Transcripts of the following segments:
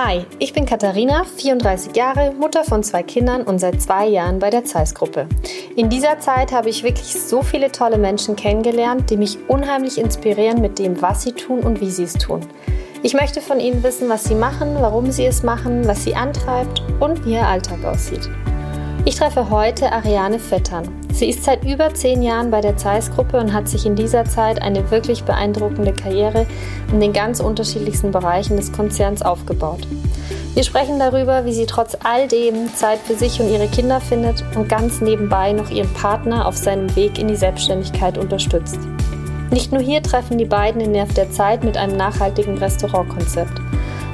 Hi, ich bin Katharina, 34 Jahre, Mutter von zwei Kindern und seit zwei Jahren bei der Zeiss-Gruppe. In dieser Zeit habe ich wirklich so viele tolle Menschen kennengelernt, die mich unheimlich inspirieren mit dem, was sie tun und wie sie es tun. Ich möchte von ihnen wissen, was sie machen, warum sie es machen, was sie antreibt und wie ihr Alltag aussieht. Ich treffe heute Ariane Vettern. Sie ist seit über zehn Jahren bei der Zeiss-Gruppe und hat sich in dieser Zeit eine wirklich beeindruckende Karriere in den ganz unterschiedlichsten Bereichen des Konzerns aufgebaut. Wir sprechen darüber, wie sie trotz all dem Zeit für sich und ihre Kinder findet und ganz nebenbei noch ihren Partner auf seinem Weg in die Selbstständigkeit unterstützt. Nicht nur hier treffen die beiden den Nerv der Zeit mit einem nachhaltigen Restaurantkonzept.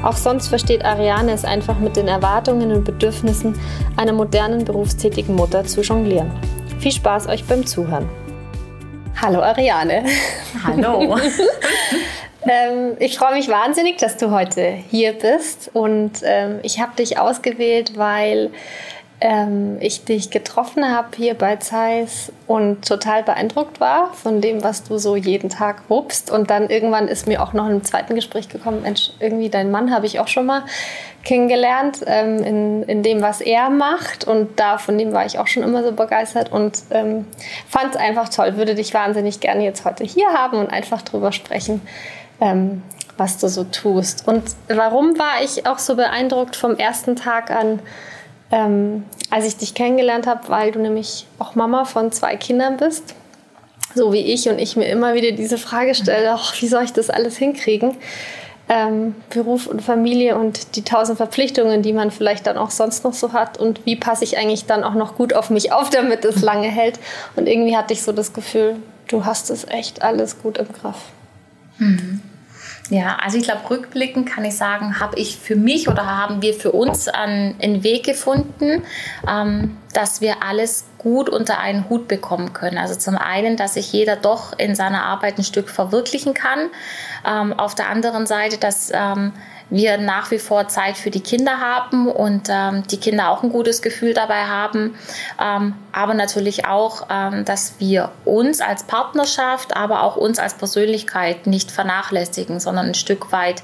Auch sonst versteht Ariane es einfach mit den Erwartungen und Bedürfnissen einer modernen berufstätigen Mutter zu jonglieren. Viel Spaß euch beim Zuhören. Hallo Ariane. Hallo. ähm, ich freue mich wahnsinnig, dass du heute hier bist und ähm, ich habe dich ausgewählt, weil ähm, ich dich getroffen habe hier bei Zeiss und total beeindruckt war von dem, was du so jeden Tag wuppst. Und dann irgendwann ist mir auch noch im zweiten Gespräch gekommen, Mensch, irgendwie dein Mann habe ich auch schon mal kennengelernt ähm, in, in dem, was er macht. Und da von dem war ich auch schon immer so begeistert und ähm, fand es einfach toll. Würde dich wahnsinnig gerne jetzt heute hier haben und einfach drüber sprechen. Ähm, was du so tust. Und warum war ich auch so beeindruckt vom ersten Tag an, ähm, als ich dich kennengelernt habe, weil du nämlich auch Mama von zwei Kindern bist, so wie ich, und ich mir immer wieder diese Frage stelle, ach, wie soll ich das alles hinkriegen? Ähm, Beruf und Familie und die tausend Verpflichtungen, die man vielleicht dann auch sonst noch so hat und wie passe ich eigentlich dann auch noch gut auf mich auf, damit es lange hält. Und irgendwie hatte ich so das Gefühl, du hast es echt alles gut im Griff. Mhm. Ja, also ich glaube, rückblickend kann ich sagen, habe ich für mich oder haben wir für uns einen Weg gefunden, ähm, dass wir alles gut unter einen Hut bekommen können. Also zum einen, dass sich jeder doch in seiner Arbeit ein Stück verwirklichen kann. Ähm, auf der anderen Seite, dass ähm, wir nach wie vor Zeit für die Kinder haben und ähm, die Kinder auch ein gutes Gefühl dabei haben. Ähm, aber natürlich auch, ähm, dass wir uns als Partnerschaft, aber auch uns als Persönlichkeit nicht vernachlässigen, sondern ein Stück weit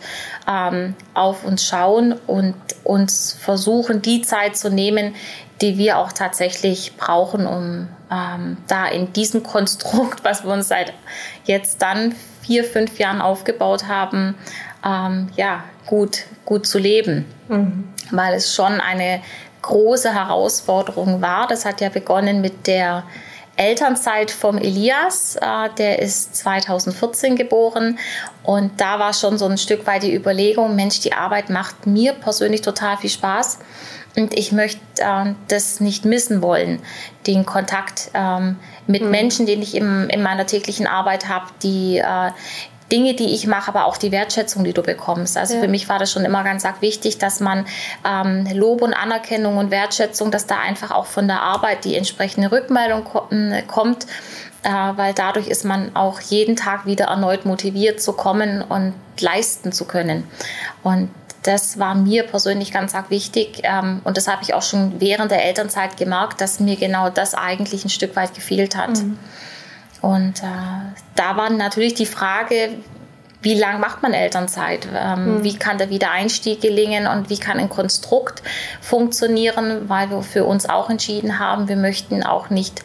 ähm, auf uns schauen und uns versuchen, die Zeit zu nehmen, die wir auch tatsächlich brauchen, um ähm, da in diesem Konstrukt, was wir uns seit jetzt dann vier, fünf Jahren aufgebaut haben, ähm, ja, gut, gut zu leben. Mhm. Weil es schon eine große Herausforderung war. Das hat ja begonnen mit der Elternzeit vom Elias. Äh, der ist 2014 geboren. Und da war schon so ein Stück weit die Überlegung, Mensch, die Arbeit macht mir persönlich total viel Spaß. Und ich möchte äh, das nicht missen wollen, den Kontakt ähm, mit mhm. Menschen, den ich im, in meiner täglichen Arbeit habe, die äh, Dinge, die ich mache, aber auch die Wertschätzung, die du bekommst. Also ja. für mich war das schon immer ganz arg wichtig, dass man ähm, Lob und Anerkennung und Wertschätzung, dass da einfach auch von der Arbeit die entsprechende Rückmeldung kommt. Äh, weil dadurch ist man auch jeden Tag wieder erneut motiviert zu kommen und leisten zu können. Und das war mir persönlich ganz arg wichtig ähm, und das habe ich auch schon während der Elternzeit gemerkt, dass mir genau das eigentlich ein Stück weit gefehlt hat. Mhm. Und äh, da war natürlich die Frage, wie lang macht man Elternzeit? Ähm, mhm. Wie kann der Wiedereinstieg gelingen und wie kann ein Konstrukt funktionieren? Weil wir für uns auch entschieden haben, wir möchten auch nicht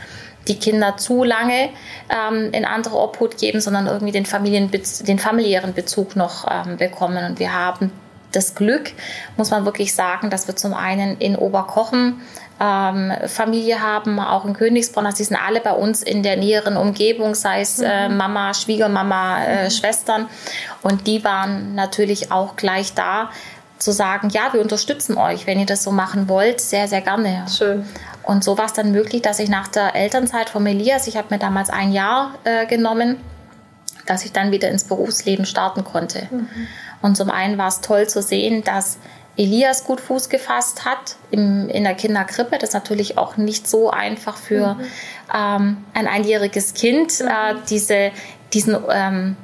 die Kinder zu lange ähm, in andere Obhut geben, sondern irgendwie den, Familienbez den familiären Bezug noch ähm, bekommen. Und wir haben das Glück, muss man wirklich sagen, dass wir zum einen in Oberkochen ähm, Familie haben, auch in Königsbronn. Also die sind alle bei uns in der näheren Umgebung, sei es äh, mhm. Mama, Schwiegermama, äh, mhm. Schwestern. Und die waren natürlich auch gleich da, zu sagen, ja, wir unterstützen euch, wenn ihr das so machen wollt, sehr, sehr gerne. Schön. Und so war es dann möglich, dass ich nach der Elternzeit von Elias, ich habe mir damals ein Jahr äh, genommen, dass ich dann wieder ins Berufsleben starten konnte. Mhm. Und zum einen war es toll zu sehen, dass Elias gut Fuß gefasst hat im, in der Kinderkrippe. Das ist natürlich auch nicht so einfach für mhm. ähm, ein einjähriges Kind, mhm. äh, diese, diesen, ähm,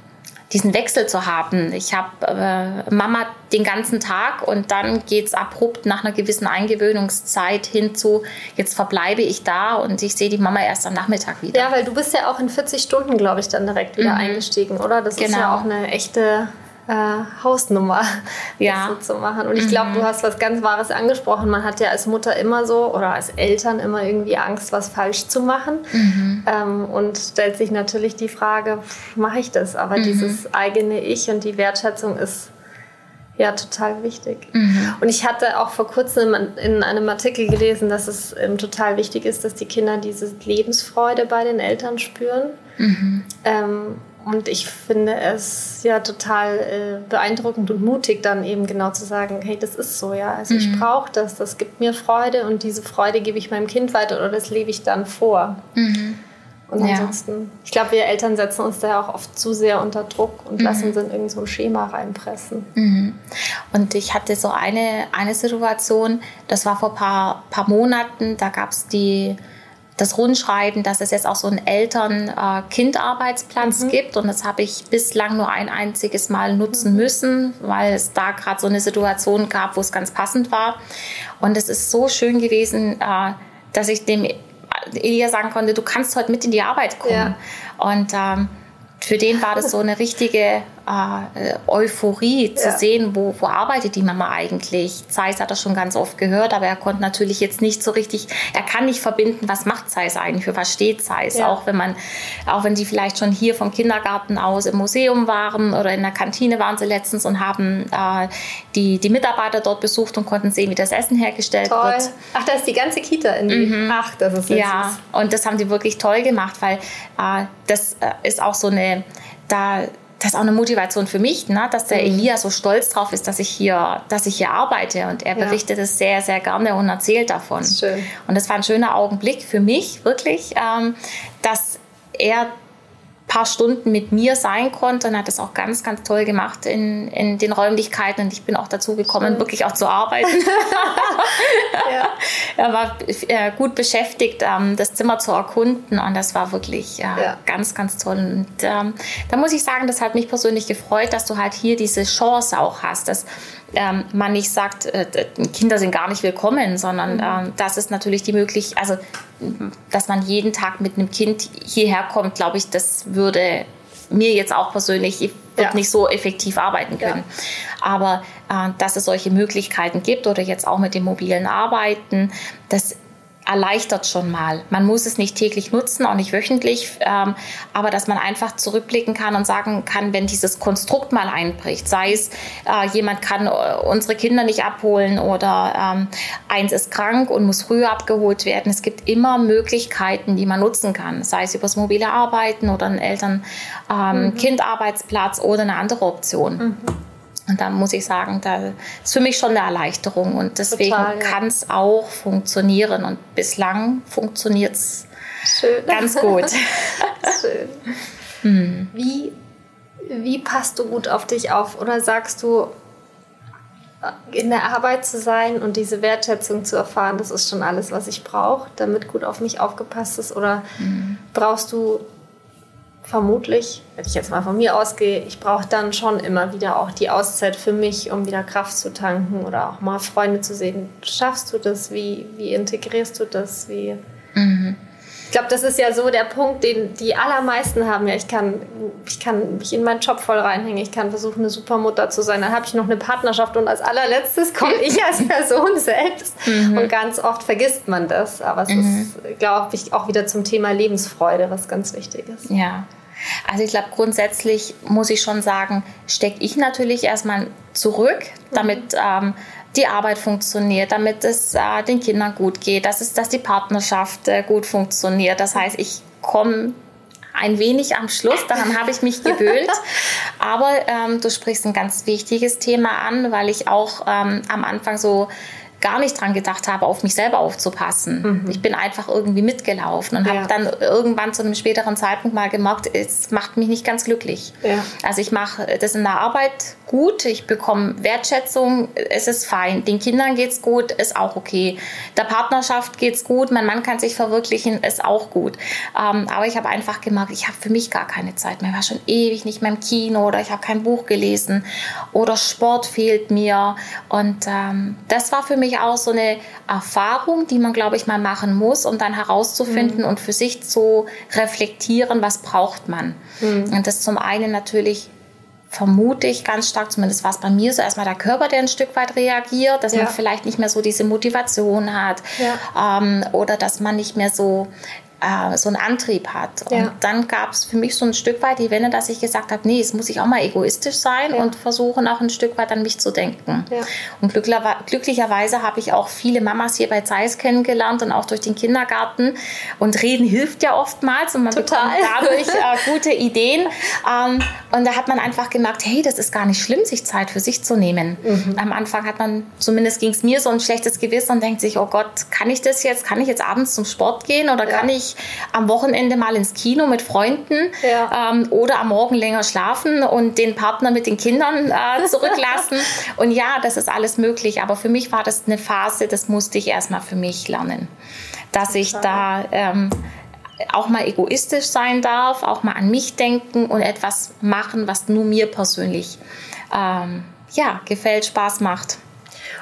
diesen Wechsel zu haben. Ich habe äh, Mama den ganzen Tag und dann geht es abrupt nach einer gewissen Eingewöhnungszeit hinzu, jetzt verbleibe ich da und ich sehe die Mama erst am Nachmittag wieder. Ja, weil du bist ja auch in 40 Stunden, glaube ich, dann direkt wieder mhm. eingestiegen, oder? Das genau. ist ja genau. auch eine echte äh, Hausnummer ja. so zu machen. Und ich glaube, mhm. du hast was ganz Wahres angesprochen. Man hat ja als Mutter immer so oder als Eltern immer irgendwie Angst, was falsch zu machen. Mhm. Ähm, und stellt sich natürlich die Frage, mache ich das? Aber mhm. dieses eigene Ich und die Wertschätzung ist ja total wichtig. Mhm. Und ich hatte auch vor kurzem in einem Artikel gelesen, dass es ähm, total wichtig ist, dass die Kinder diese Lebensfreude bei den Eltern spüren. Mhm. Ähm, und ich finde es ja total äh, beeindruckend und mutig, dann eben genau zu sagen, hey, das ist so, ja. Also mhm. ich brauche das, das gibt mir Freude und diese Freude gebe ich meinem Kind weiter oder das lebe ich dann vor. Mhm. Und ansonsten, ja. ich glaube, wir Eltern setzen uns da ja auch oft zu sehr unter Druck und mhm. lassen uns in irgend so ein Schema reinpressen. Mhm. Und ich hatte so eine, eine Situation, das war vor ein paar, paar Monaten, da gab es die das Rundschreiben, dass es jetzt auch so einen Eltern-Kind-Arbeitsplatz mhm. gibt. Und das habe ich bislang nur ein einziges Mal nutzen mhm. müssen, weil es da gerade so eine Situation gab, wo es ganz passend war. Und es ist so schön gewesen, äh, dass ich dem Elia sagen konnte, du kannst heute mit in die Arbeit kommen. Ja. Und ähm, für den war das so eine richtige äh, Euphorie zu ja. sehen, wo, wo arbeitet die Mama eigentlich. Zeiss hat er schon ganz oft gehört, aber er konnte natürlich jetzt nicht so richtig, er kann nicht verbinden, was macht Zeiss eigentlich, für was steht Zeiss. Ja. Auch wenn man, auch wenn die vielleicht schon hier vom Kindergarten aus im Museum waren oder in der Kantine waren sie letztens und haben äh, die, die Mitarbeiter dort besucht und konnten sehen, wie das Essen hergestellt toll. wird. Ach, da ist die ganze Kita in die. Mhm. Ach, das ist Ja, und das haben die wirklich toll gemacht, weil äh, das äh, ist auch so eine, da das ist auch eine Motivation für mich, ne? dass der mhm. Elia so stolz drauf ist, dass ich hier, dass ich hier arbeite. Und er berichtet es sehr, sehr gerne und erzählt davon. Das. Und das war ein schöner Augenblick für mich, wirklich, ähm, dass er paar Stunden mit mir sein konnte und hat das auch ganz, ganz toll gemacht in, in den Räumlichkeiten. Und ich bin auch dazu gekommen, Schön. wirklich auch zu arbeiten. ja. Er war äh, gut beschäftigt, ähm, das Zimmer zu erkunden und das war wirklich äh, ja. ganz, ganz toll. Und ähm, da muss ich sagen, das hat mich persönlich gefreut, dass du halt hier diese Chance auch hast, dass ähm, man nicht sagt, äh, Kinder sind gar nicht willkommen, sondern ähm, das ist natürlich die Möglichkeit, also dass man jeden Tag mit einem Kind hierher kommt, glaube ich, das würde mir jetzt auch persönlich, ich würde ja. nicht so effektiv arbeiten können. Ja. Aber äh, dass es solche Möglichkeiten gibt oder jetzt auch mit dem mobilen Arbeiten, das erleichtert schon mal. Man muss es nicht täglich nutzen, auch nicht wöchentlich, ähm, aber dass man einfach zurückblicken kann und sagen kann, wenn dieses Konstrukt mal einbricht, sei es äh, jemand kann äh, unsere Kinder nicht abholen oder ähm, eins ist krank und muss früher abgeholt werden. Es gibt immer Möglichkeiten, die man nutzen kann, sei es übers mobile Arbeiten oder ein Eltern-Kind-Arbeitsplatz ähm, mhm. oder eine andere Option. Mhm. Und da muss ich sagen, da ist für mich schon eine Erleichterung und deswegen ja. kann es auch funktionieren und bislang funktioniert es ganz gut. Schön. Mhm. Wie, wie passt du gut auf dich auf oder sagst du, in der Arbeit zu sein und diese Wertschätzung zu erfahren, das ist schon alles, was ich brauche, damit gut auf mich aufgepasst ist? Oder mhm. brauchst du vermutlich, wenn ich jetzt mal von mir ausgehe, ich brauche dann schon immer wieder auch die Auszeit für mich, um wieder Kraft zu tanken oder auch mal Freunde zu sehen. Schaffst du das? Wie, wie integrierst du das? Wie mhm. Ich glaube, das ist ja so der Punkt, den die allermeisten haben. Ja, ich kann, ich kann mich in meinen Job voll reinhängen. Ich kann versuchen, eine super Mutter zu sein. Dann habe ich noch eine Partnerschaft und als allerletztes komme ich als Person selbst. Mhm. Und ganz oft vergisst man das. Aber es mhm. ist, glaube ich, auch wieder zum Thema Lebensfreude, was ganz wichtig ist. Ja. Also ich glaube, grundsätzlich muss ich schon sagen, stecke ich natürlich erstmal zurück, damit ähm, die Arbeit funktioniert, damit es äh, den Kindern gut geht, dass, es, dass die Partnerschaft äh, gut funktioniert. Das heißt, ich komme ein wenig am Schluss, daran habe ich mich gewöhnt. Aber ähm, du sprichst ein ganz wichtiges Thema an, weil ich auch ähm, am Anfang so gar nicht dran gedacht habe, auf mich selber aufzupassen. Mhm. Ich bin einfach irgendwie mitgelaufen und ja. habe dann irgendwann zu einem späteren Zeitpunkt mal gemerkt, es macht mich nicht ganz glücklich. Ja. Also ich mache das in der Arbeit gut, ich bekomme Wertschätzung, es ist fein. Den Kindern geht es gut, ist auch okay. Der Partnerschaft geht es gut, mein Mann kann sich verwirklichen, ist auch gut. Ähm, aber ich habe einfach gemerkt, ich habe für mich gar keine Zeit mehr. Ich war schon ewig nicht mehr im Kino oder ich habe kein Buch gelesen oder Sport fehlt mir. Und ähm, das war für mich auch so eine Erfahrung, die man, glaube ich, mal machen muss, um dann herauszufinden mhm. und für sich zu reflektieren, was braucht man. Mhm. Und das zum einen natürlich vermute ich ganz stark, zumindest war es bei mir so, erstmal der Körper, der ein Stück weit reagiert, dass ja. man vielleicht nicht mehr so diese Motivation hat ja. ähm, oder dass man nicht mehr so äh, so einen Antrieb hat. Und ja. dann gab es für mich so ein Stück weit die Wende, dass ich gesagt habe, nee, es muss ich auch mal egoistisch sein ja. und versuchen auch ein Stück weit an mich zu denken. Ja. Und glücklicherweise habe ich auch viele Mamas hier bei Zeiss kennengelernt und auch durch den Kindergarten. Und reden hilft ja oftmals und man Total. bekommt dadurch äh, gute Ideen. Ähm, und da hat man einfach gemerkt, hey, das ist gar nicht schlimm, sich Zeit für sich zu nehmen. Mhm. Am Anfang hat man, zumindest ging es mir so ein schlechtes Gewissen und denkt sich, oh Gott, kann ich das jetzt? Kann ich jetzt abends zum Sport gehen oder kann ich am Wochenende mal ins Kino mit Freunden ja. ähm, oder am Morgen länger schlafen und den Partner mit den Kindern äh, zurücklassen. und ja, das ist alles möglich. Aber für mich war das eine Phase, das musste ich erstmal für mich lernen. Dass ich da ähm, auch mal egoistisch sein darf, auch mal an mich denken und etwas machen, was nur mir persönlich ähm, ja, gefällt, Spaß macht.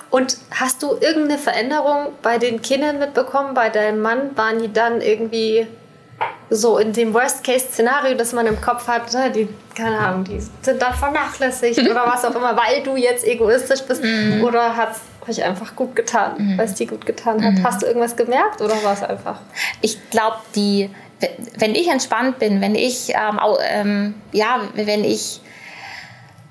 Und hast du irgendeine Veränderung bei den Kindern mitbekommen, bei deinem Mann? Waren die dann irgendwie so in dem Worst-Case-Szenario, das man im Kopf hat, ne, die, keine Ahnung, die sind dann vernachlässigt oder was auch immer, weil du jetzt egoistisch bist? Mhm. Oder hat es euch einfach gut getan, mhm. weil es dir gut getan hat? Mhm. Hast du irgendwas gemerkt oder war es einfach? Ich glaube, die, wenn ich entspannt bin, wenn ich, ähm, ähm, ja, wenn ich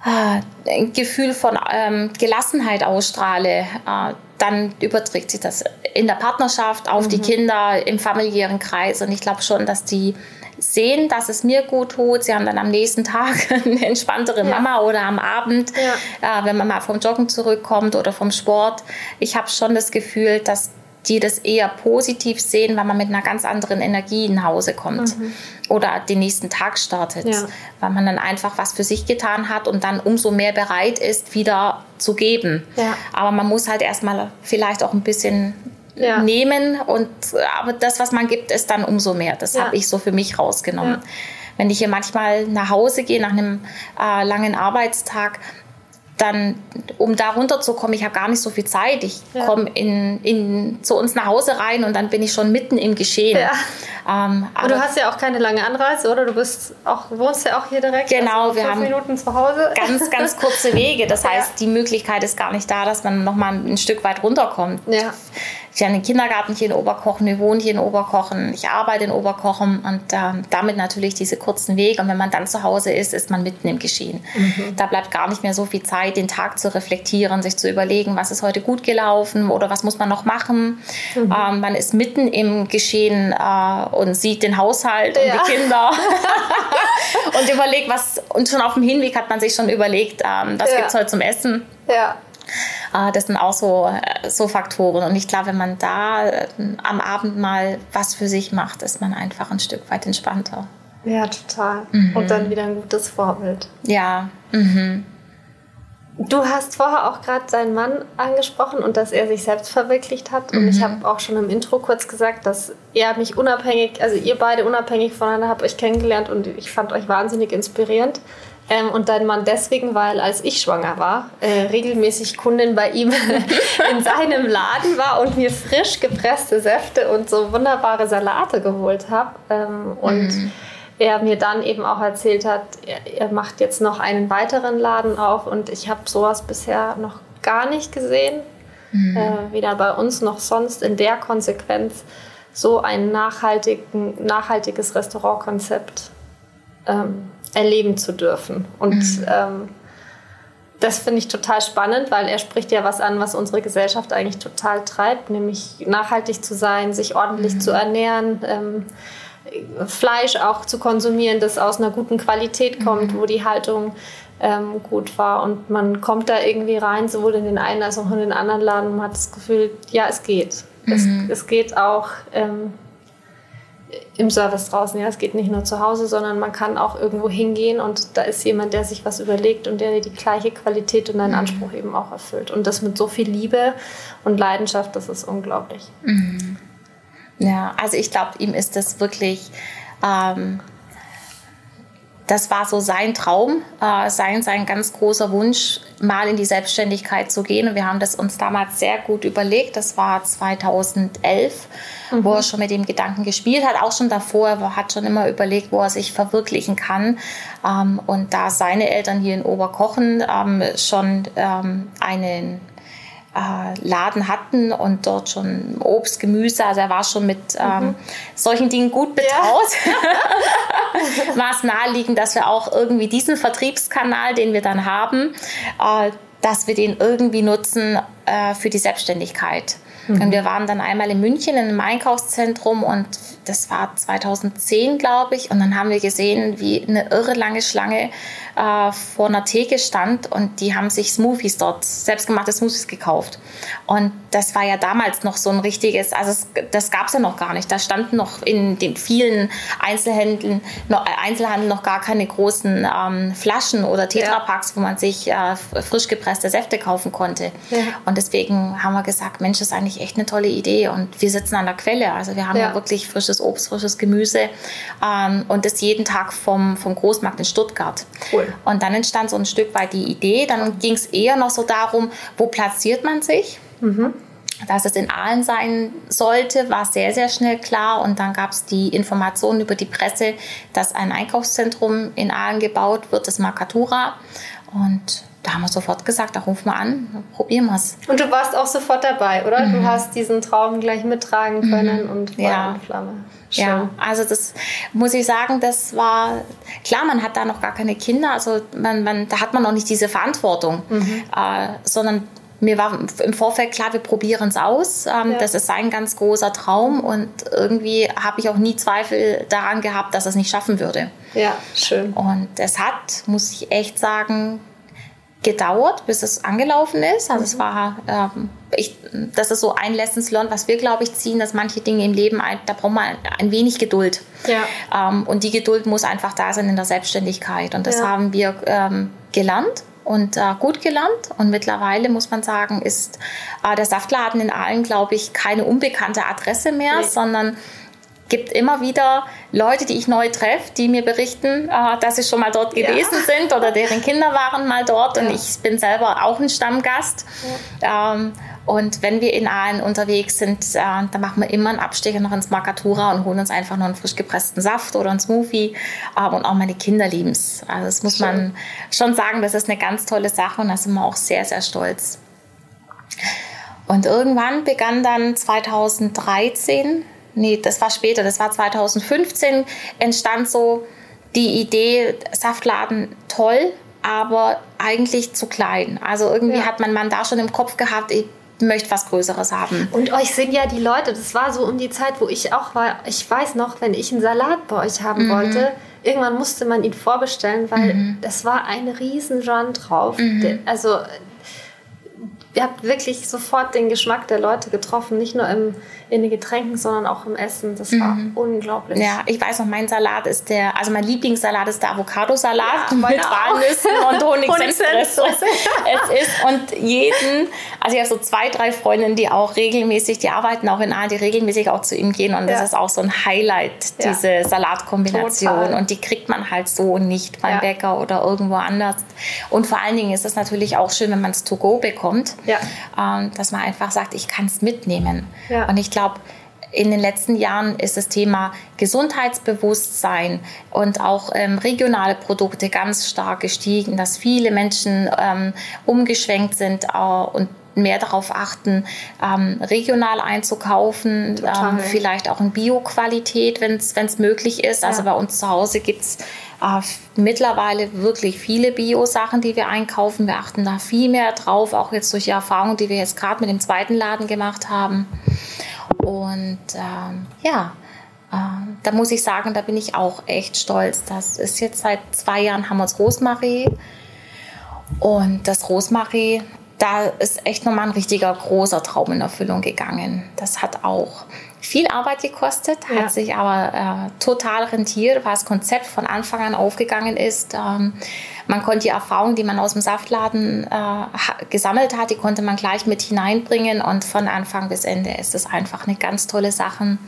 ein Gefühl von ähm, Gelassenheit ausstrahle, äh, dann überträgt sich das in der Partnerschaft, auf mhm. die Kinder, im familiären Kreis. Und ich glaube schon, dass die sehen, dass es mir gut tut. Sie haben dann am nächsten Tag eine entspanntere ja. Mama oder am Abend, ja. äh, wenn man mal vom Joggen zurückkommt oder vom Sport. Ich habe schon das Gefühl, dass die das eher positiv sehen, weil man mit einer ganz anderen Energie nach Hause kommt mhm. oder den nächsten Tag startet, ja. weil man dann einfach was für sich getan hat und dann umso mehr bereit ist, wieder zu geben. Ja. Aber man muss halt erstmal vielleicht auch ein bisschen ja. nehmen und aber das, was man gibt, ist dann umso mehr. Das habe ich so für mich rausgenommen. Wenn ich hier manchmal nach Hause gehe nach einem äh, langen Arbeitstag, dann, um da runterzukommen, ich habe gar nicht so viel Zeit. Ich ja. komme in, in, zu uns nach Hause rein und dann bin ich schon mitten im Geschehen. Ja. Ähm, aber du hast ja auch keine lange Anreise, oder? Du bist auch, wohnst ja auch hier direkt. Genau, also wir haben Minuten zu Hause. Ganz, ganz kurze Wege. Das heißt, ja. die Möglichkeit ist gar nicht da, dass man noch mal ein Stück weit runterkommt. Ja. Ich habe einen Kindergarten hier in Oberkochen, wir wohnen hier in Oberkochen, ich arbeite in Oberkochen und äh, damit natürlich diese kurzen Wege. Und wenn man dann zu Hause ist, ist man mitten im Geschehen. Mhm. Da bleibt gar nicht mehr so viel Zeit, den Tag zu reflektieren, sich zu überlegen, was ist heute gut gelaufen oder was muss man noch machen. Mhm. Ähm, man ist mitten im Geschehen äh, und sieht den Haushalt ja. und die Kinder und überlegt, was. Und schon auf dem Hinweg hat man sich schon überlegt, ähm, was ja. gibt es heute zum Essen. Ja. Äh, das sind auch so, äh, so Faktoren. Und ich glaube, wenn man da äh, am Abend mal was für sich macht, ist man einfach ein Stück weit entspannter. Ja, total. Mhm. Und dann wieder ein gutes Vorbild. Ja. Mhm. Du hast vorher auch gerade seinen Mann angesprochen und dass er sich selbst verwirklicht hat. Und mhm. ich habe auch schon im Intro kurz gesagt, dass er mich unabhängig, also ihr beide unabhängig voneinander habt euch kennengelernt und ich fand euch wahnsinnig inspirierend. Ähm, und dein Mann deswegen, weil als ich schwanger war, äh, regelmäßig Kundin bei ihm in seinem Laden war und mir frisch gepresste Säfte und so wunderbare Salate geholt habe. Ähm, und mhm. er mir dann eben auch erzählt hat, er, er, macht jetzt noch einen weiteren Laden auf und ich habe sowas bisher noch gar nicht gesehen. Mhm. Äh, weder bei uns noch sonst in der Konsequenz so ein nachhaltigen, nachhaltiges Restaurantkonzept. Ähm, erleben zu dürfen. Und mhm. ähm, das finde ich total spannend, weil er spricht ja was an, was unsere Gesellschaft eigentlich total treibt, nämlich nachhaltig zu sein, sich ordentlich mhm. zu ernähren, ähm, Fleisch auch zu konsumieren, das aus einer guten Qualität kommt, mhm. wo die Haltung ähm, gut war. Und man kommt da irgendwie rein, sowohl in den einen als auch in den anderen Laden und man hat das Gefühl, ja, es geht. Es, mhm. es geht auch. Ähm, im Service draußen. Ja, es geht nicht nur zu Hause, sondern man kann auch irgendwo hingehen und da ist jemand, der sich was überlegt und der die gleiche Qualität und einen mhm. Anspruch eben auch erfüllt. Und das mit so viel Liebe und Leidenschaft, das ist unglaublich. Mhm. Ja, also ich glaube, ihm ist das wirklich. Ähm das war so sein Traum, äh, sein, sein ganz großer Wunsch, mal in die Selbstständigkeit zu gehen. Und wir haben das uns damals sehr gut überlegt. Das war 2011, mhm. wo er schon mit dem Gedanken gespielt hat. Auch schon davor, er hat schon immer überlegt, wo er sich verwirklichen kann. Ähm, und da seine Eltern hier in Oberkochen ähm, schon ähm, einen äh, Laden hatten und dort schon Obst, Gemüse, also er war schon mit ähm, mhm. solchen Dingen gut betraut. Ja. war es naheliegend, dass wir auch irgendwie diesen Vertriebskanal, den wir dann haben, äh, dass wir den irgendwie nutzen äh, für die Selbstständigkeit. Mhm. Und wir waren dann einmal in München in einem Einkaufszentrum und das war 2010, glaube ich. Und dann haben wir gesehen, wie eine irre lange Schlange äh, vor einer Theke stand und die haben sich Smoothies dort, selbstgemachte Smoothies gekauft. Und das war ja damals noch so ein richtiges, also es, das gab es ja noch gar nicht. Da standen noch in den vielen Einzelhändeln, noch, äh, Einzelhandel noch gar keine großen ähm, Flaschen oder Tetrapacks, ja. wo man sich äh, frisch gepresste Säfte kaufen konnte. Ja. Und deswegen haben wir gesagt, Mensch, das ist eigentlich echt eine tolle Idee. Und wir sitzen an der Quelle. Also wir haben ja, ja wirklich frisches Obst, frisches Gemüse ähm, und das jeden Tag vom, vom Großmarkt in Stuttgart. Cool. Und dann entstand so ein Stück weit die Idee. Dann ging es eher noch so darum, wo platziert man sich? Mhm. Dass es in Aalen sein sollte, war sehr, sehr schnell klar. Und dann gab es die Information über die Presse, dass ein Einkaufszentrum in Aalen gebaut wird, das Makatura. Und da haben wir sofort gesagt, da rufen wir an, probieren wir es. Und du warst auch sofort dabei, oder? Mhm. Du hast diesen Traum gleich mittragen können mhm. und Feuer ja. und Flamme. Schön. Ja, also das muss ich sagen, das war klar, man hat da noch gar keine Kinder, also man, man, da hat man noch nicht diese Verantwortung, mhm. äh, sondern mir war im Vorfeld klar, wir probieren es aus. Ähm, ja. Das ist ein ganz großer Traum und irgendwie habe ich auch nie Zweifel daran gehabt, dass es nicht schaffen würde. Ja, schön. Und es hat, muss ich echt sagen, gedauert, bis es angelaufen ist. Also mhm. es war, ähm, ich, das ist so ein Lessons learned, was wir, glaube ich, ziehen, dass manche Dinge im Leben, da braucht man ein wenig Geduld. Ja. Ähm, und die Geduld muss einfach da sein in der Selbstständigkeit. Und das ja. haben wir ähm, gelernt und äh, gut gelernt. Und mittlerweile muss man sagen, ist äh, der Saftladen in Aalen, glaube ich, keine unbekannte Adresse mehr, nee. sondern gibt immer wieder Leute, die ich neu treffe, die mir berichten, äh, dass sie schon mal dort gewesen ja. sind oder deren Kinder waren mal dort ja. und ich bin selber auch ein Stammgast. Ja. Ähm, und wenn wir in Aalen unterwegs sind, äh, dann machen wir immer einen Abstecher noch ins Markatura und holen uns einfach noch einen frisch gepressten Saft oder einen Smoothie. Äh, und auch meine Kinder lieben es. Also das muss Schön. man schon sagen, das ist eine ganz tolle Sache und da sind wir auch sehr, sehr stolz. Und irgendwann begann dann 2013 nee, das war später, das war 2015, entstand so die Idee, Saftladen toll, aber eigentlich zu klein. Also irgendwie ja. hat mein Mann da schon im Kopf gehabt, ich möchte was Größeres haben. Und euch sind ja die Leute, das war so um die Zeit, wo ich auch war, ich weiß noch, wenn ich einen Salat bei euch haben mhm. wollte, irgendwann musste man ihn vorbestellen, weil mhm. das war ein riesen Run drauf. Mhm. Also ihr habt wirklich sofort den Geschmack der Leute getroffen, nicht nur im in den Getränken, sondern auch im Essen. Das war mhm. unglaublich. Ja, ich weiß noch, mein Salat ist der, also mein Lieblingssalat ist der Avocado-Salat ja, mit Walnüssen und Honigsenfresse. es ist und jeden, also ich habe so zwei, drei Freundinnen, die auch regelmäßig, die arbeiten auch in A, die regelmäßig auch zu ihm gehen und ja. das ist auch so ein Highlight, diese ja. Salatkombination Total. und die kriegt man halt so nicht beim Bäcker oder irgendwo anders. Und vor allen Dingen ist es natürlich auch schön, wenn man es to go bekommt, ähm, dass man einfach sagt, ich kann es mitnehmen. Und ich glaube, in den letzten Jahren ist das Thema Gesundheitsbewusstsein und auch ähm, regionale Produkte ganz stark gestiegen, dass viele Menschen ähm, umgeschwenkt sind äh, und mehr darauf achten, ähm, regional einzukaufen, ähm, vielleicht auch in Bio-Qualität, wenn es möglich ist. Also ja. bei uns zu Hause gibt es äh, mittlerweile wirklich viele Bio-Sachen, die wir einkaufen. Wir achten da viel mehr drauf, auch jetzt durch die Erfahrung, die wir jetzt gerade mit dem zweiten Laden gemacht haben. Und ähm, ja, ähm, da muss ich sagen, da bin ich auch echt stolz. Das ist jetzt seit zwei Jahren haben wir uns Rosmarie. Und das Rosmarie, da ist echt nochmal ein richtiger großer Traum in Erfüllung gegangen. Das hat auch viel Arbeit gekostet, ja. hat sich aber äh, total rentiert, weil das Konzept von Anfang an aufgegangen ist. Ähm, man konnte die Erfahrung, die man aus dem Saftladen äh, gesammelt hat, die konnte man gleich mit hineinbringen und von Anfang bis Ende ist es einfach eine ganz tolle Sache.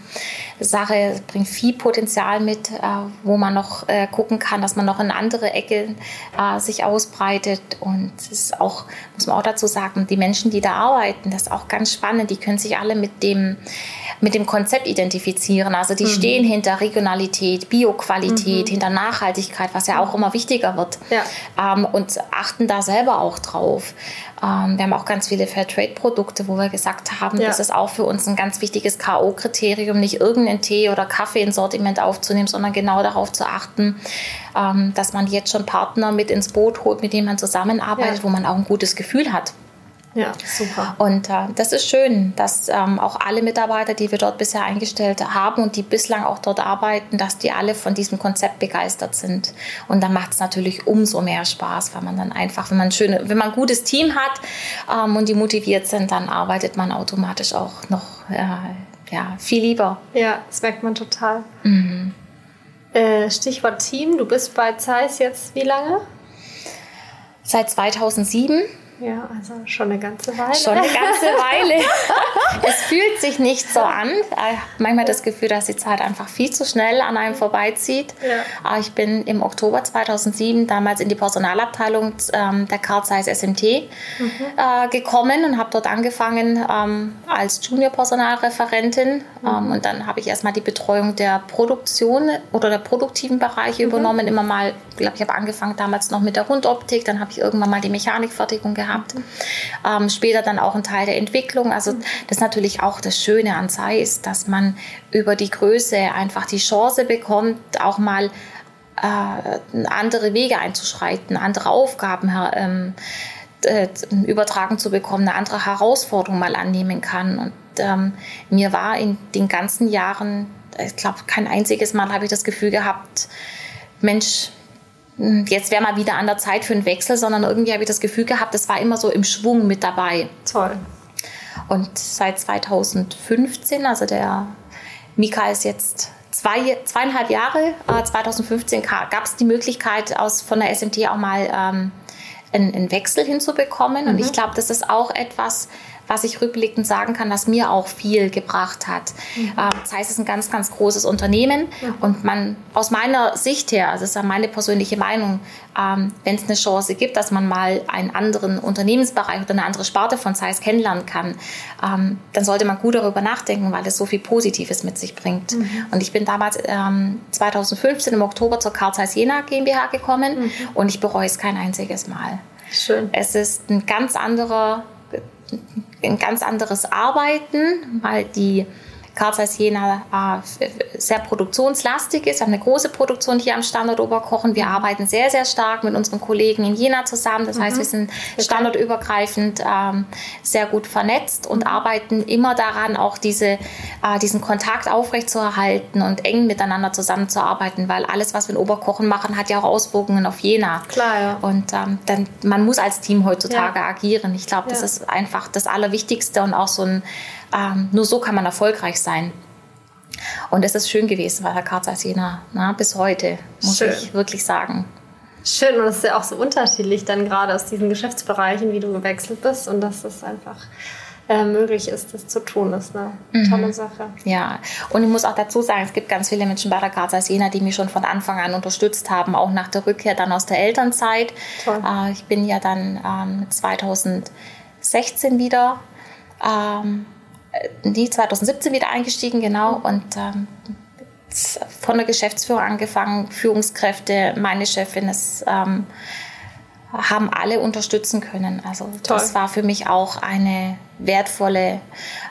Sache bringt viel Potenzial mit, äh, wo man noch äh, gucken kann, dass man noch in andere Ecken äh, sich ausbreitet und es ist auch, muss man auch dazu sagen, die Menschen, die da arbeiten, das ist auch ganz spannend, die können sich alle mit dem mit dem Konzept identifizieren. Also die mhm. stehen hinter Regionalität, Bioqualität, mhm. hinter Nachhaltigkeit, was ja auch immer wichtiger wird. Ja. Ähm, und achten da selber auch drauf. Ähm, wir haben auch ganz viele Fairtrade-Produkte, wo wir gesagt haben, ja. das ist auch für uns ein ganz wichtiges K.O.-Kriterium, nicht irgendeinen Tee oder Kaffee ins Sortiment aufzunehmen, sondern genau darauf zu achten, ähm, dass man jetzt schon Partner mit ins Boot holt, mit denen man zusammenarbeitet, ja. wo man auch ein gutes Gefühl hat. Ja, super. Und äh, das ist schön, dass ähm, auch alle Mitarbeiter, die wir dort bisher eingestellt haben und die bislang auch dort arbeiten, dass die alle von diesem Konzept begeistert sind. Und dann macht es natürlich umso mehr Spaß, weil man dann einfach, wenn man, schöne, wenn man ein gutes Team hat ähm, und die motiviert sind, dann arbeitet man automatisch auch noch äh, ja, viel lieber. Ja, das merkt man total. Mhm. Äh, Stichwort Team, du bist bei Zeiss jetzt wie lange? Seit 2007. Ja, also schon eine ganze Weile. Schon eine ganze Weile. es fühlt sich nicht so an. Ich habe manchmal das Gefühl, dass die Zeit einfach viel zu schnell an einem vorbeizieht. Ja. Ich bin im Oktober 2007 damals in die Personalabteilung ähm, der Carl Zeiss SMT mhm. Äh, gekommen und habe dort angefangen ähm, als Junior-Personalreferentin. Mhm. Ähm, und dann habe ich erstmal die Betreuung der Produktion oder der produktiven Bereiche mhm. übernommen. Immer mal, ich glaube, ich habe angefangen damals noch mit der Rundoptik, dann habe ich irgendwann mal die Mechanikfertigung gehabt gehabt. Ähm, später dann auch ein Teil der Entwicklung. Also das ist natürlich auch das Schöne an Zeiss, dass man über die Größe einfach die Chance bekommt, auch mal äh, andere Wege einzuschreiten, andere Aufgaben ähm, äh, übertragen zu bekommen, eine andere Herausforderung mal annehmen kann. Und ähm, mir war in den ganzen Jahren, ich glaube, kein einziges Mal habe ich das Gefühl gehabt, Mensch, jetzt wäre mal wieder an der Zeit für einen Wechsel, sondern irgendwie habe ich das Gefühl gehabt, das war immer so im Schwung mit dabei. Toll. Und seit 2015, also der Mika ist jetzt zwei, zweieinhalb Jahre, äh, 2015 gab es die Möglichkeit, aus, von der SMT auch mal ähm, einen, einen, Wechsel hinzubekommen. Mhm. Und ich glaube, das ist auch etwas, was ich rückblickend sagen kann, was mir auch viel gebracht hat. Mhm. Ähm, das heißt, es ist ein ganz, ganz großes Unternehmen mhm. und man aus meiner Sicht her, also das ist ja meine persönliche Meinung, ähm, wenn es eine Chance gibt, dass man mal einen anderen Unternehmensbereich oder eine andere Sparte von Zeiss kennenlernen kann, ähm, dann sollte man gut darüber nachdenken, weil es so viel Positives mit sich bringt. Mhm. Und ich bin damals 2015 im Oktober zur Carl Zeiss Jena GmbH gekommen mhm. und ich bereue es kein einziges Mal. Schön. Es ist ein ganz anderer ein ganz anderes Arbeiten, weil die Carl Zeiss Jena äh, sehr produktionslastig ist. Wir haben eine große Produktion hier am Standort Oberkochen. Wir arbeiten sehr, sehr stark mit unseren Kollegen in Jena zusammen. Das mhm. heißt, wir sind standortübergreifend ähm, sehr gut vernetzt und arbeiten immer daran, auch diese, äh, diesen Kontakt aufrechtzuerhalten und eng miteinander zusammenzuarbeiten, weil alles, was wir in Oberkochen machen, hat ja auch Auswirkungen auf Jena. Klar, ja. Und ähm, dann, man muss als Team heutzutage ja. agieren. Ich glaube, das ja. ist einfach das Allerwichtigste und auch so ein ähm, nur so kann man erfolgreich sein. Und es ist schön gewesen bei der Karza Jena, na, bis heute, muss schön. ich wirklich sagen. Schön und es ist ja auch so unterschiedlich dann gerade aus diesen Geschäftsbereichen, wie du gewechselt bist und dass es einfach äh, möglich ist, das zu tun, ist eine mhm. tolle Sache. Ja, und ich muss auch dazu sagen, es gibt ganz viele Menschen bei der Casa Jena, die mich schon von Anfang an unterstützt haben, auch nach der Rückkehr dann aus der Elternzeit. Äh, ich bin ja dann ähm, 2016 wieder ähm, äh, 2017 wieder eingestiegen, genau. Und ähm, von der Geschäftsführung angefangen, Führungskräfte, meine Chefin, es ähm, haben alle unterstützen können. Also Toll. das war für mich auch eine wertvolle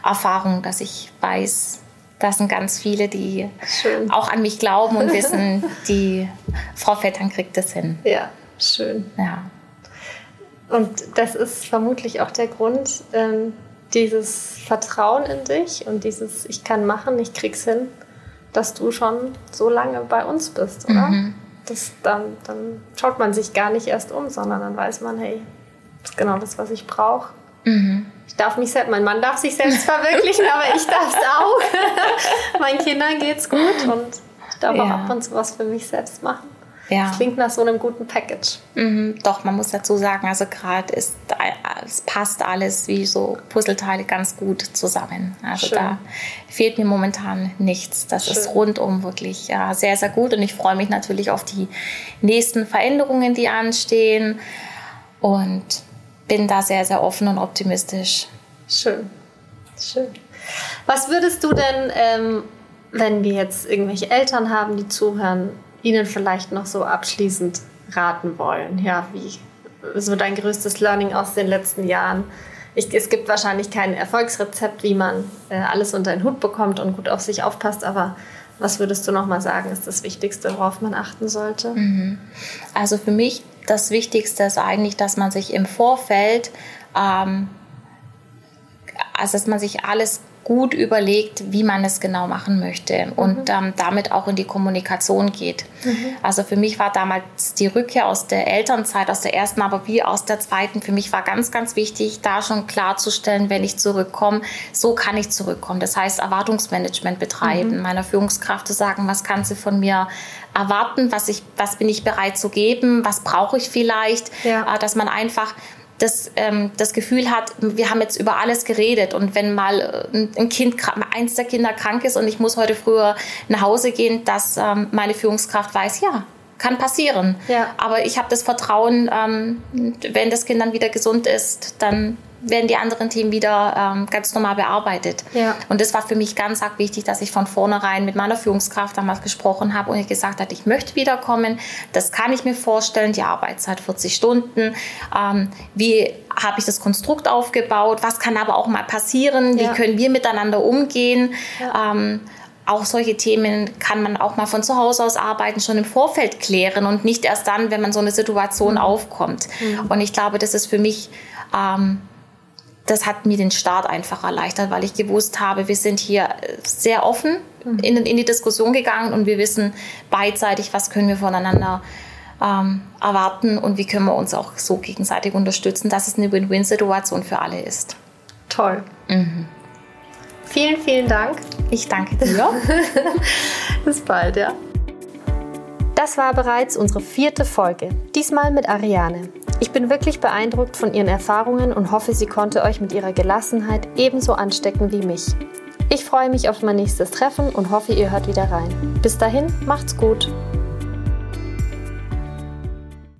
Erfahrung, dass ich weiß, das sind ganz viele, die schön. auch an mich glauben und wissen, die Frau Vettern kriegt das hin. Ja, schön. Ja. Und das ist vermutlich auch der Grund, ähm, dieses Vertrauen in dich und dieses Ich kann machen, ich krieg's hin, dass du schon so lange bei uns bist, oder? Mhm. Das, dann, dann schaut man sich gar nicht erst um, sondern dann weiß man, hey, das ist genau das, was ich brauche. Mhm. Ich darf mich selbst, mein Mann darf sich selbst verwirklichen, aber ich darf es auch. Meinen Kindern geht's gut und ich darf ja. auch ab und zu was für mich selbst machen. Ja. Das klingt nach so einem guten Package. Mhm, doch, man muss dazu sagen, also gerade ist es passt alles wie so Puzzleteile ganz gut zusammen. Also Schön. da fehlt mir momentan nichts. Das Schön. ist rundum wirklich ja, sehr, sehr gut und ich freue mich natürlich auf die nächsten Veränderungen, die anstehen und bin da sehr, sehr offen und optimistisch. Schön. Schön. Was würdest du denn, ähm, wenn wir jetzt irgendwelche Eltern haben, die zuhören, ihnen vielleicht noch so abschließend raten wollen? Ja, wie so dein größtes Learning aus den letzten Jahren? Ich, es gibt wahrscheinlich kein Erfolgsrezept, wie man äh, alles unter den Hut bekommt und gut auf sich aufpasst, aber was würdest du noch mal sagen, ist das Wichtigste, worauf man achten sollte? Mhm. Also für mich das Wichtigste ist eigentlich, dass man sich im Vorfeld ähm, also dass man sich alles gut überlegt, wie man es genau machen möchte und mhm. ähm, damit auch in die Kommunikation geht. Mhm. Also für mich war damals die Rückkehr aus der Elternzeit, aus der ersten, aber wie aus der zweiten, für mich war ganz, ganz wichtig, da schon klarzustellen, wenn ich zurückkomme, so kann ich zurückkommen. Das heißt, Erwartungsmanagement betreiben, mhm. meiner Führungskraft zu sagen, was kann sie von mir erwarten, was, ich, was bin ich bereit zu geben, was brauche ich vielleicht, ja. äh, dass man einfach das, ähm, das Gefühl hat, wir haben jetzt über alles geredet. Und wenn mal äh, ein Kind, eins der Kinder krank ist und ich muss heute früher nach Hause gehen, dass ähm, meine Führungskraft weiß, ja, kann passieren. Ja. Aber ich habe das Vertrauen, ähm, wenn das Kind dann wieder gesund ist, dann werden die anderen Themen wieder ähm, ganz normal bearbeitet. Ja. Und das war für mich ganz arg wichtig, dass ich von vornherein mit meiner Führungskraft damals gesprochen habe und ich gesagt habe, ich möchte wiederkommen, das kann ich mir vorstellen, die Arbeitszeit 40 Stunden, ähm, wie habe ich das Konstrukt aufgebaut, was kann aber auch mal passieren, wie ja. können wir miteinander umgehen. Ja. Ähm, auch solche Themen kann man auch mal von zu Hause aus arbeiten, schon im Vorfeld klären und nicht erst dann, wenn man so eine Situation mhm. aufkommt. Mhm. Und ich glaube, das ist für mich ähm, das hat mir den Start einfach erleichtert, weil ich gewusst habe, wir sind hier sehr offen mhm. in, in, die Diskussion gegangen und wir wissen beidseitig, was können wir voneinander ähm, erwarten und wie können wir uns auch so gegenseitig unterstützen, dass es eine Win-Win-Situation für alle ist. Toll. Mhm. Vielen, vielen Dank. Ich danke dir. Bis bald, ja. Das war bereits unsere vierte Folge, diesmal mit Ariane. Ich bin wirklich beeindruckt von ihren Erfahrungen und hoffe, sie konnte euch mit ihrer Gelassenheit ebenso anstecken wie mich. Ich freue mich auf mein nächstes Treffen und hoffe, ihr hört wieder rein. Bis dahin, macht's gut.